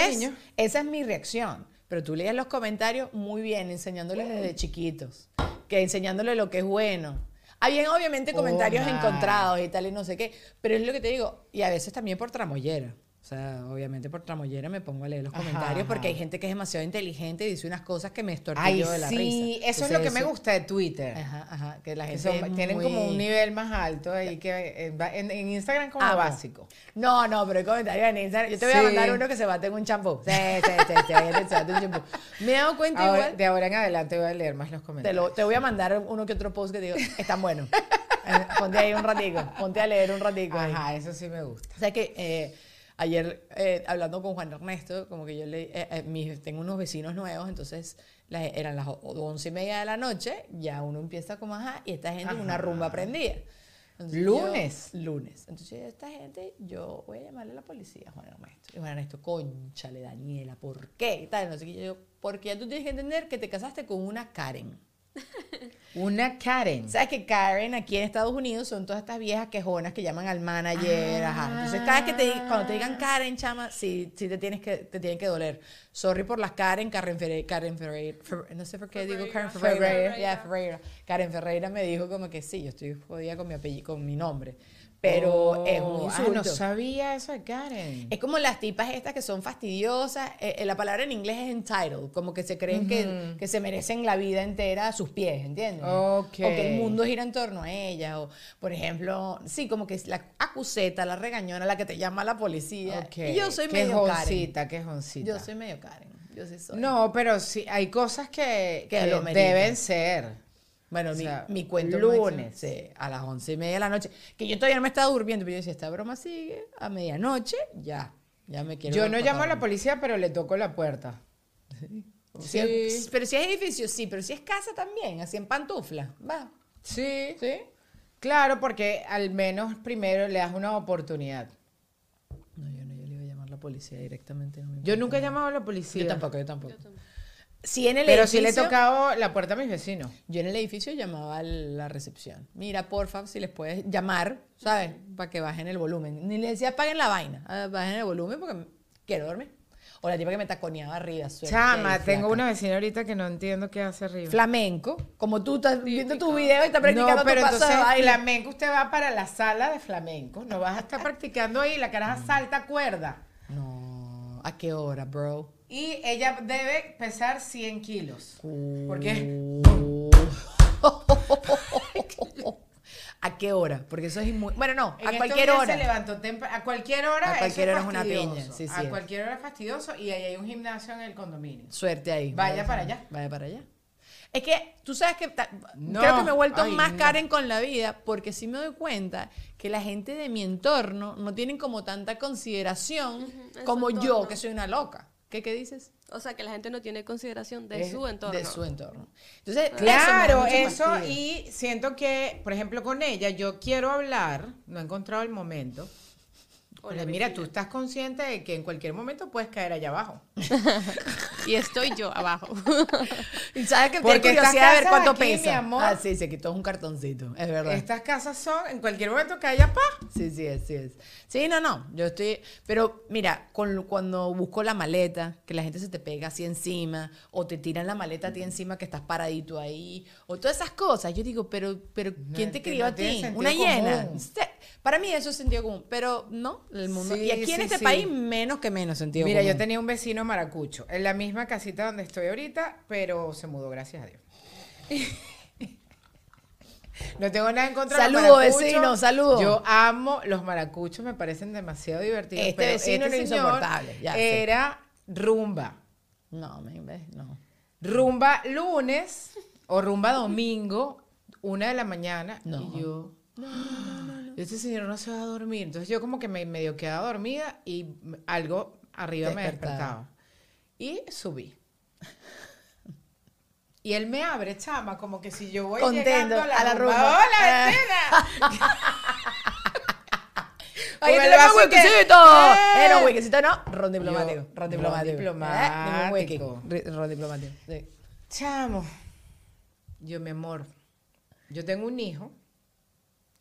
Esa es mi reacción. Pero tú lees los comentarios muy bien, enseñándoles desde chiquitos, que enseñándoles lo que es bueno. Habían obviamente Oh, comentarios encontrados y tal y no sé qué, pero es lo que te digo, y a veces también por tramollera. O sea, obviamente por tramollera me pongo a leer los Ajá, comentarios porque hay gente que es demasiado inteligente y dice unas cosas que me estortillo de la sí, risa. eso es lo que me gusta de Twitter. Ajá, ajá, que la gente son- tienen muy- como un nivel más alto ahí que eh, en, en Instagram como Amo. básico. No, no, pero hay comentarios en Instagram. Yo te voy a Sí. mandar uno que se bate en un champú. Sí, sí, sí, sí, que se bate un champú. Me he dado cuenta Ahora- igual. de ahora en adelante voy a leer más los Te, comentarios. lo, te voy a mandar uno que otro post que te digo, están buenos. Eh, ponte ahí un ratico, ponte a leer un ratico. ahí. Ajá, eso sí me gusta. O sea que eh, ayer eh, hablando con Juan Ernesto, como que yo le, eh, eh, mis- tengo unos vecinos nuevos, entonces eran las once y media de la noche, ya uno empieza como, ajá, y esta gente en una rumba prendida. Entonces Lunes. yo- lunes. Entonces esta gente, yo voy a llamarle a la policía, Juan Ernesto. Y Juan Ernesto, conchale, Daniela, ¿por qué? Y tal, no sé qué. Yo, porque ya tú tienes que entender que te casaste con una Karen. Una Karen. ¿Sabes que Karen aquí en Estados Unidos son todas estas viejas quejonas que llaman al manager? Ajá. Entonces, cada vez que te cuando te digan Karen, chama, sí, sí te tienes que te tienen que doler. Sorry por las Karen, Karen Ferreira, Karen Ferreira, Fer- no sé por qué digo Karen Ferreira. Ferreira. Ya, Ferreira. Karen Ferreira me dijo como que sí, yo estoy jodida con mi apellido, con mi nombre. Pero es un Oh, insulto. Ah, no sabía eso de Karen. Es como las tipas estas que son fastidiosas. eh, eh, la palabra en inglés es entitled, como que se creen que, que se merecen la vida entera a sus pies, ¿entiendes? Ok. O que el mundo gira en torno a ellas. O, por ejemplo, sí, como que es la acuseta, la regañona, la que te llama la policía. Ok. Y yo soy medio Karen. Quejoncita, quejoncita. Yo soy medio Karen. Yo sí soy. No, pero sí, hay cosas que, Que deben ser. Bueno, O mi, sea, mi cuento lunes. sí, a las once y media de la noche. Que yo todavía no me estaba durmiendo, pero yo decía, esta broma sigue a medianoche, ya. Ya me quiero. Yo no llamo a la policía, pero le toco la puerta. Si es- pero si es edificio, sí, pero si es casa también, así en pantufla, va. Sí. ¿Sí? Claro, porque al menos primero le das una oportunidad. No, yo no, yo le iba a llamar a la policía directamente. no Yo nunca he llamado a la policía. Yo tampoco, yo tampoco. Si en el Pero sí le he edificio- tocado la puerta a mis vecinos. Yo en el edificio llamaba a la recepción. Mira, porfa, si les puedes llamar, ¿sabes? Para que bajen el volumen. Ni le decía apaguen la vaina, ah, bajen el volumen porque quiero dormir. O la tipa que me taconeaba arriba. suerte Chama, tengo una vecina ahorita que no entiendo qué hace arriba. Flamenco, como tú estás viendo tu video y estás practicando no, pero tu paso entonces de baile. flamenco, usted va para la sala de flamenco. No vas a estar practicando ahí, la caraja salta cuerda. No, ¿a qué hora, bro? Y ella debe pesar 100 kilos. ¿Por qué? ¿A qué hora? Porque eso es muy... Bueno, no, En a cualquier hora. Se levantó a cualquier hora. A cualquier hora es una piña, sí, sí A es. cualquier hora es fastidioso y ahí hay un gimnasio en el condominio. Suerte ahí. Vaya para allá. Vaya para allá. Es que tú sabes que No, creo que me he vuelto ay, más no. Karen con la vida porque sí me doy cuenta que la gente de mi entorno no tienen como tanta consideración como yo, que soy una loca. ¿Qué, qué dices? O sea, que la gente no tiene consideración de Es su entorno. De su entorno. Entonces, Claro, eso, y siento que, por ejemplo, con ella, yo quiero hablar, no he encontrado el momento. Hola, mira, tú estás consciente de que en cualquier momento puedes caer allá abajo. Y estoy yo abajo. Y sabes que Porque tengo curiosidad de ver cuánto aquí, pesa. mi amor- Ah, sí, se quitó un cartoncito. Es verdad. Estas casas son, en cualquier momento cae allá, pa. Sí, sí es, sí es. Sí, no, no, yo estoy, pero mira, con, cuando busco la maleta, que la gente se te pega así encima, o te tiran la maleta a ti encima que estás paradito ahí, o todas esas cosas, yo digo, pero, pero ¿quién te que crió no a ti? Una hiena. común. Se- Para mí eso es sentido común, pero no, el mundo. Sí, y aquí en este sí. país menos que menos sentido Mira, común. yo tenía un vecino maracucho, en la misma casita donde estoy ahorita, pero se mudó, gracias a Dios. No tengo nada en contra de los Saludo, maracuchos. vecino, saludo. Yo amo los maracuchos, me parecen demasiado divertidos. Este pero vecino era señor insoportable, ya. Era rumba. No, me no. Rumba lunes o rumba domingo, una de la mañana. No. Y yo, este señor no se va a dormir. Entonces yo como que me medio quedaba dormida y algo arriba me Despertaba. Y subí. Y él me abre, chama, como que si yo voy Contento, llegando a la, a la rumba. rumba. ¡Hola, Ah. el tenemos vaso que- huequecito. ¡Eh! No, huequecito no. Ron diplomático. Yo, Ron ron diplomático. diplomático. Eh, hueque. Ron diplomático. Sí. Chamo. Yo, mi amor, yo tengo un hijo,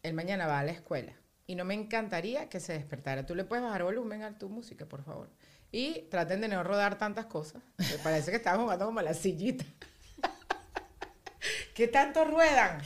él mañana va a la escuela y no me encantaría que se despertara. Tú le puedes bajar volumen a tu música, por favor. Y traten de no rodar tantas cosas. Me parece que estamos jugando como la sillita. ¿Qué tanto ruedan?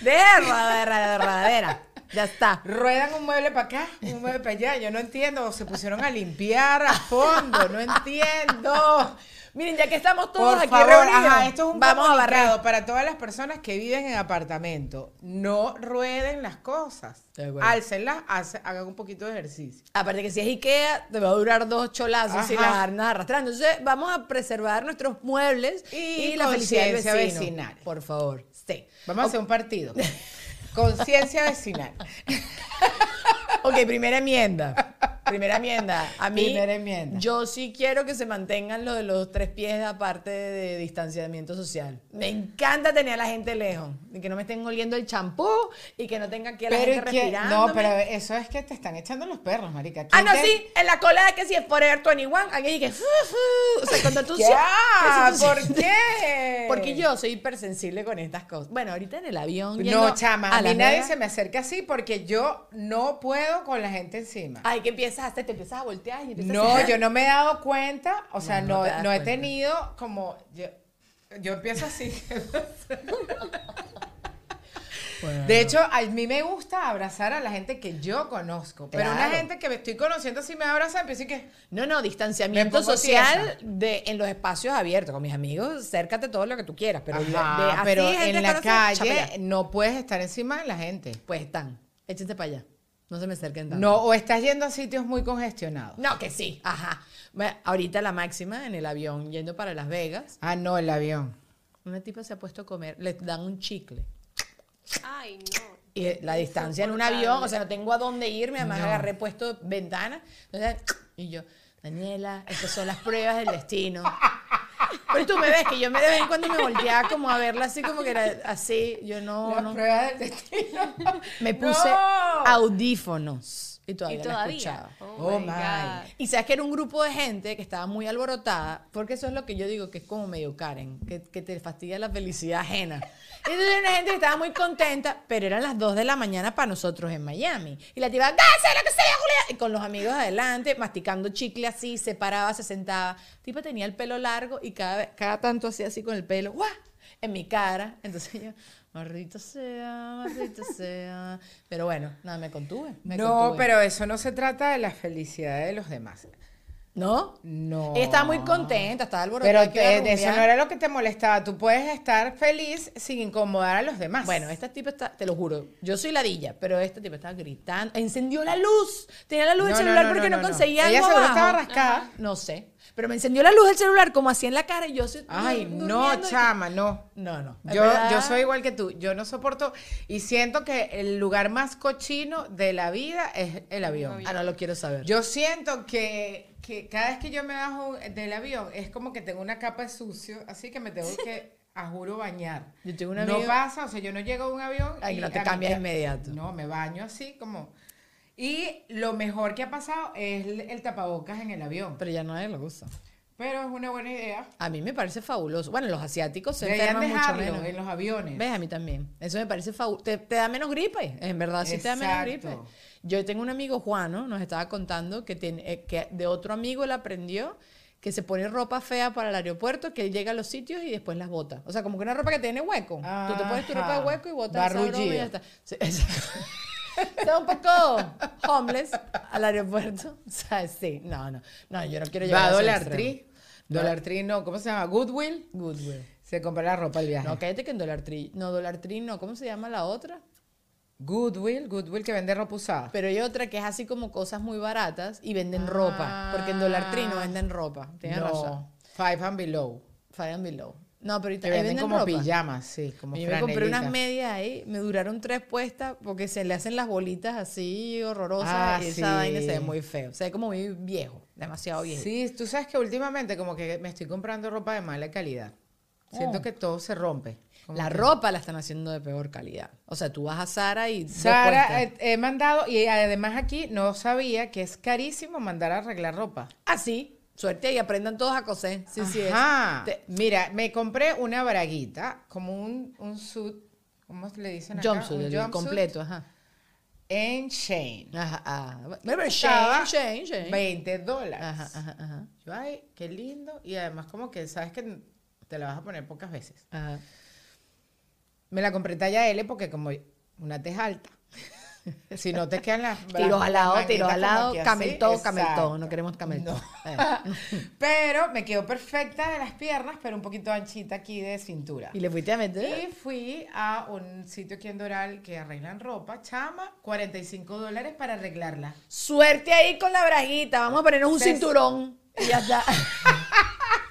De radera, de radera. Ya está. Ruedan un mueble para acá, un mueble para allá. Yo no entiendo. Se pusieron a limpiar a fondo. No entiendo. Miren, ya que estamos todos Por aquí favor, reunidos, ajá, esto es un vamos a barrer. para todas las personas que viven en apartamento. No rueden las cosas. Álcenlas, hagan un poquito de ejercicio. Aparte que si es Ikea, te va a durar dos cholazos y Ajá. las arnas arrastrando. Entonces, vamos a preservar nuestros muebles y, Y la felicidad del vecino. vecinal. Por favor. Sí. Vamos a hacer un partido. Conciencia vecinal. Ok, primera enmienda. Primera enmienda. A mí, Primera enmienda. yo sí quiero que se mantengan lo de los tres pies aparte de distanciamiento social. Me encanta tener a la gente lejos. Y que no me estén oliendo el champú y que no tenga a la Pero gente es que, respirando. no, pero eso es que te están echando los perros, marica. Ah, ¿Quién no, te- sí, en la cola de que si es Forever 21, aquí que fu, fu. O sea, cuando tú ¿Qué? que tú ¿Por qué? Porque yo soy hipersensible con estas cosas. Bueno, ahorita en el avión. No, chama, a, mí Las nadie se me acerca así porque yo no puedo con la gente encima. Ay, que empiezas a hacer, te empiezas a voltear y empiezas a No, yo no me he dado cuenta, o sea, No, no no, te das no he cuenta. tenido como, yo, yo empiezo así. Bueno. De hecho, a mí me gusta abrazar a la gente que yo conozco, pero una Claro. gente que me estoy conociendo si me abraza, empiezo y que, No, no, distanciamiento social de, en los espacios abiertos. Con mis amigos, acércate todo lo que tú quieras. Pero, de- Ajá, de así, pero en la calle allá. no puedes estar encima de la gente. Pues están. Échense para allá. No se me acerquen tanto. No, o estás yendo a sitios muy congestionados. No, que sí. Ajá. Bueno, ahorita la máxima en el avión yendo para Las Vegas. Ah, no, el avión. Una tipa se ha puesto a comer. Le dan un chicle. Ay, no. Y la distancia en un avión, o sea, no tengo a dónde irme, además No. agarré puesto ventana. Entonces, y yo, Daniela, estas son las pruebas del destino. Pero tú me ves que yo me de vez en cuando me volteaba como a verla así como que era así. Yo no, Las no. pruebas del destino. Me puse No. Audífonos y todavía, y la todavía. escuchaba. Oh, my my. God. Y sabes que era un grupo de gente que estaba muy alborotada, porque eso es lo que yo digo que es como medio Karen, que, que te fastidia la felicidad ajena. Y entonces era una gente que estaba muy contenta, pero eran las 2 de la mañana para nosotros en Miami. Y la tipa, ¡Gáse lo que sea, Julia! Y con los amigos adelante, masticando chicle así, se paraba, se sentaba. La tipa tenía el pelo largo y cada, cada tanto hacía así con el pelo, ¡guau! En mi cara. Entonces yo, maldita sea, maldita sea. Pero bueno, nada, me contuve. me No, contuve. pero eso no se trata de la felicidad de los demás. ¿No? No. Ella estaba muy contenta, estaba alborotada. Pero te- eso rumbear. no era lo que te molestaba. Tú puedes estar feliz sin incomodar a los demás. Bueno, esta tipa está, te lo juro, yo soy ladilla, pero esta tipa estaba gritando, encendió la luz, tenía la luz del No, no, celular no, porque no, no, no, conseguía Ella algo seguro abajo. estaba rascada. No sé, pero me encendió la luz del celular como así en la cara y yo sí- Ay, no, y- chama, no. No, no. Yo, yo soy igual que tú. Yo no soporto y siento que el lugar más cochino de la vida es el avión. Ah, no lo quiero saber. Yo siento que, que cada vez que yo me bajo del avión es como que tengo una capa de sucio, así que me tengo que, a juro, bañar. Yo tengo un No amigo- pasa, o sea, yo no llego a un avión Ay, y no te cambias me- inmediato. No, me baño así como... Y lo mejor que ha pasado es el, el tapabocas en el avión. Pero ya nadie lo usa. Pero es una buena idea. A mí me parece fabuloso. Bueno, los asiáticos se Deberían enferman mucho menos. en los aviones. ¿Ves? A mí también. Eso me parece fabuloso. Te, te da menos gripe. En verdad, sí te da menos Exacto. gripe. Yo tengo un amigo, Juan, ¿no? nos estaba contando que, tiene, eh, que de otro amigo él aprendió que se pone ropa fea para el aeropuerto, que él llega a los sitios y después las bota. O sea, como que una ropa que tiene hueco. Tú te pones tu ropa de Ajá. hueco y botas esa broma y ya está. Sí, exacto. Está un poco homeless al aeropuerto. O sea, sí. No, no. No, yo no quiero llegar Va a Dollar. Tree. Dollar Tree no, ¿cómo se llama? Goodwill. Goodwill. Se compra la ropa al viaje. No, cállate que en Dollar Tree. No, Dollar Tree no. ¿Cómo se llama la otra? Goodwill, Goodwill que vende ropa usada. Pero hay otra que es así como cosas muy baratas y venden ropa. Porque en Dollar Tree no venden ropa. Tienes no, razón. Five and below. Five and below. No, pero ahorita ahí venden, venden como ropa. pijamas, sí, como Yo me compré unas medias ahí, me duraron tres puestas porque se le hacen las bolitas así horrorosas Ah, y esa vaina se ve muy feo. Se ve como muy viejo, demasiado viejo. Sí, tú sabes que últimamente como que me estoy comprando ropa de mala calidad. Siento Oh. que todo se rompe. La que- ropa la están haciendo de peor calidad. O sea, tú vas a Zara y... Sara, eh, he mandado, y además aquí no sabía que es carísimo mandar a arreglar ropa. Ah, sí. Suerte y aprendan todos a coser. Sí, sí es. Ajá. Te- Mira, me compré una braguita, como un, un suit, ¿cómo le dicen acá? Jumpsuit, Un el jumpsuit completo, ajá. En Shane. Ajá, ah. Pero Estaba Shane, Shane, Shane. 20 dólares. Ajá, ajá, ajá. Yo, ay, qué lindo. Y además como que sabes que te la vas a poner pocas veces. Ajá. Me la compré talla L porque como una tez alta. Si no te quedan las Tiros al lado, tiros al lado, que así, camel toe, camel toe. exacto. No queremos camel toe. No. Eh. Pero me quedó perfecta de las piernas, pero un poquito anchita aquí de cintura. ¿Y le fuiste a meter? Y fui a un sitio aquí en Doral que arreglan ropa, chama, 45 dólares para arreglarla. Suerte ahí con la braguita. Vamos a ponernos un cinturón. Y ya está.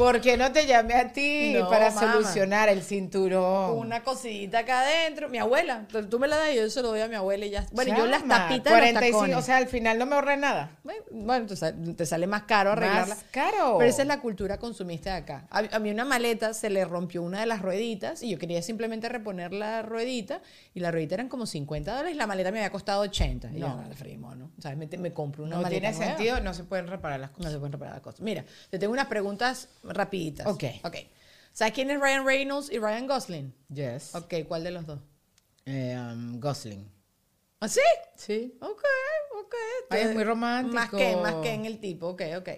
¿Por qué no te llamé a ti No, para solucionar el cinturón? Una cosita acá adentro. Mi abuela. Tú- me la das y yo se lo doy a mi abuela y ya. Bueno, yo las tapitas de los 45, tacones. o sea, al final no me ahorré nada. Bueno, te sale, más caro arreglarla. Más caro. Pero esa es la cultura consumista de acá. A, a mí una maleta se le rompió una de las rueditas y yo quería simplemente reponer la ruedita y la ruedita eran como 50 dólares y la maleta me había costado 80. Y yo, No. no, freímos, ¿no? O sea, me, me compro una No maleta tiene nueva. sentido, no se pueden reparar las No cosas. se pueden reparar las cosas. Mira, te tengo unas preguntas rapiditas. Ok. Ok. ¿Sabes quién es Ryan Reynolds y Ryan Gosling? Yes. Ok, ¿cuál de los dos? Eh, um, Gosling. ¿Ah, sí? Sí. Ok, ok. Ay, es muy romántico. Más que, más que en el tipo. Ok, ok.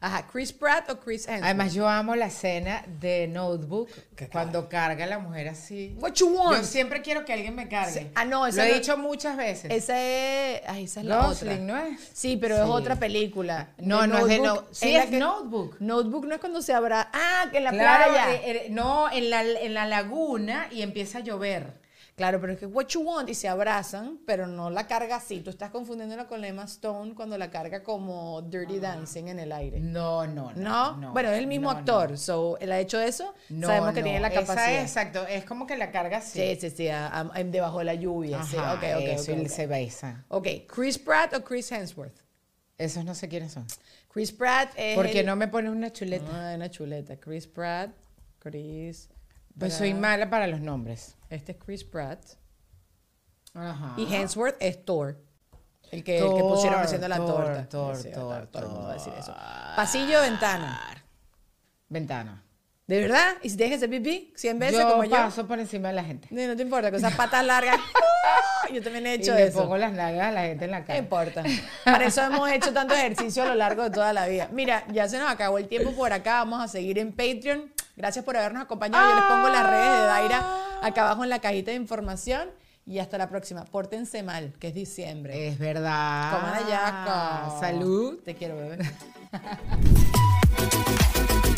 Ajá, ¿Chris Pratt o Chris Hemsworth? Además, yo amo la escena de Notebook cuando carga la mujer así. What you want? Yo siempre quiero que alguien me cargue. Sí. Ah, no, Lo esa he no- dicho muchas veces. Esa es. Ay, esa es la otra. ¿no es? Sí, pero es otra película. No, De no es de Notebook, no- sí, es Notebook. Notebook no es cuando se abra. Ah, que en la Claro, playa. eh, eh, no, en la, en la laguna y empieza a llover. Claro, pero es que what you want y se abrazan, pero no la carga así. Tú estás confundiéndola con Emma Stone cuando la carga como Dirty Dancing en el aire. No, no, ¿No? no. bueno, es el mismo no, actor. no. So, él ha hecho eso. No, Sabemos que tiene la capacidad. exacto, es como que la carga así. Sí, sí, sí. a- a- debajo de la lluvia. sí. Ajá, Ok, ok, eso, ok, y ok. se besa. Ok, Chris Pratt o Chris Hemsworth. Esos no sé quiénes son. Chris Pratt es. ¿Por qué el- no me pones una chuleta? Ah, una chuleta. Chris Pratt. Chris. Pues soy mala para los nombres. Este es Chris Pratt. Ajá. Y Hemsworth es Thor. El que, el que pusieron haciendo la Thor, torta. Thor, Sí, Thor, todo el mundo va a decir eso. Pasillo o ventana. Ventana. ¿De verdad? ¿Y si que hacer pipí 100 veces yo como yo? paso por encima de la gente. No, no te importa, con esas patas largas. yo también he Y hecho eso. pongo las nalgas a la gente en la No cara. importa. Para eso hemos hecho tanto ejercicio a lo largo de toda la vida. Mira, ya se nos acabó el tiempo por acá. Vamos a seguir en Patreon. Gracias por habernos acompañado. Yo les pongo las redes de Daira acá abajo en la cajita de información. Y hasta la próxima. Pórtense mal, que es diciembre. Es verdad. Coman ayaco. Salud. Te quiero, bebé.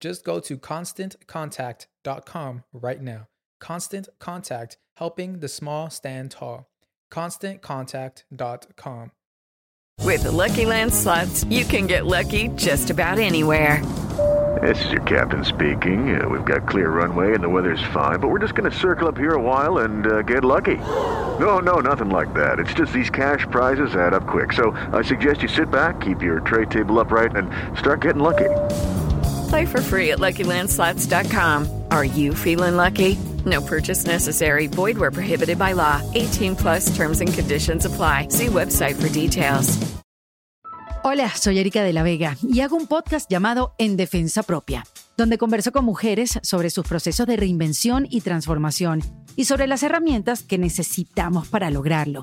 Just go to constantcontact.com right now. Constant Contact, helping the small stand tall. ConstantContact.com. With the Lucky Land slots, you can get lucky just about anywhere. This is your captain speaking. Uh, we've got clear runway and the weather's fine, but we're just going to circle up here a while and uh, get lucky. No, no, nothing like that. It's just these cash prizes add up quick. So I suggest you sit back, keep your tray table upright, and start getting lucky. Play for free at LuckyLandSlots.com. Are you feeling lucky? No purchase necessary. Void where prohibited by law. 18 plus terms and conditions apply. See website for details. Hola, soy Erika de la Vega y hago un podcast llamado En Defensa Propia, donde converso con mujeres sobre sus procesos de reinvención y transformación y sobre las herramientas que necesitamos para lograrlo.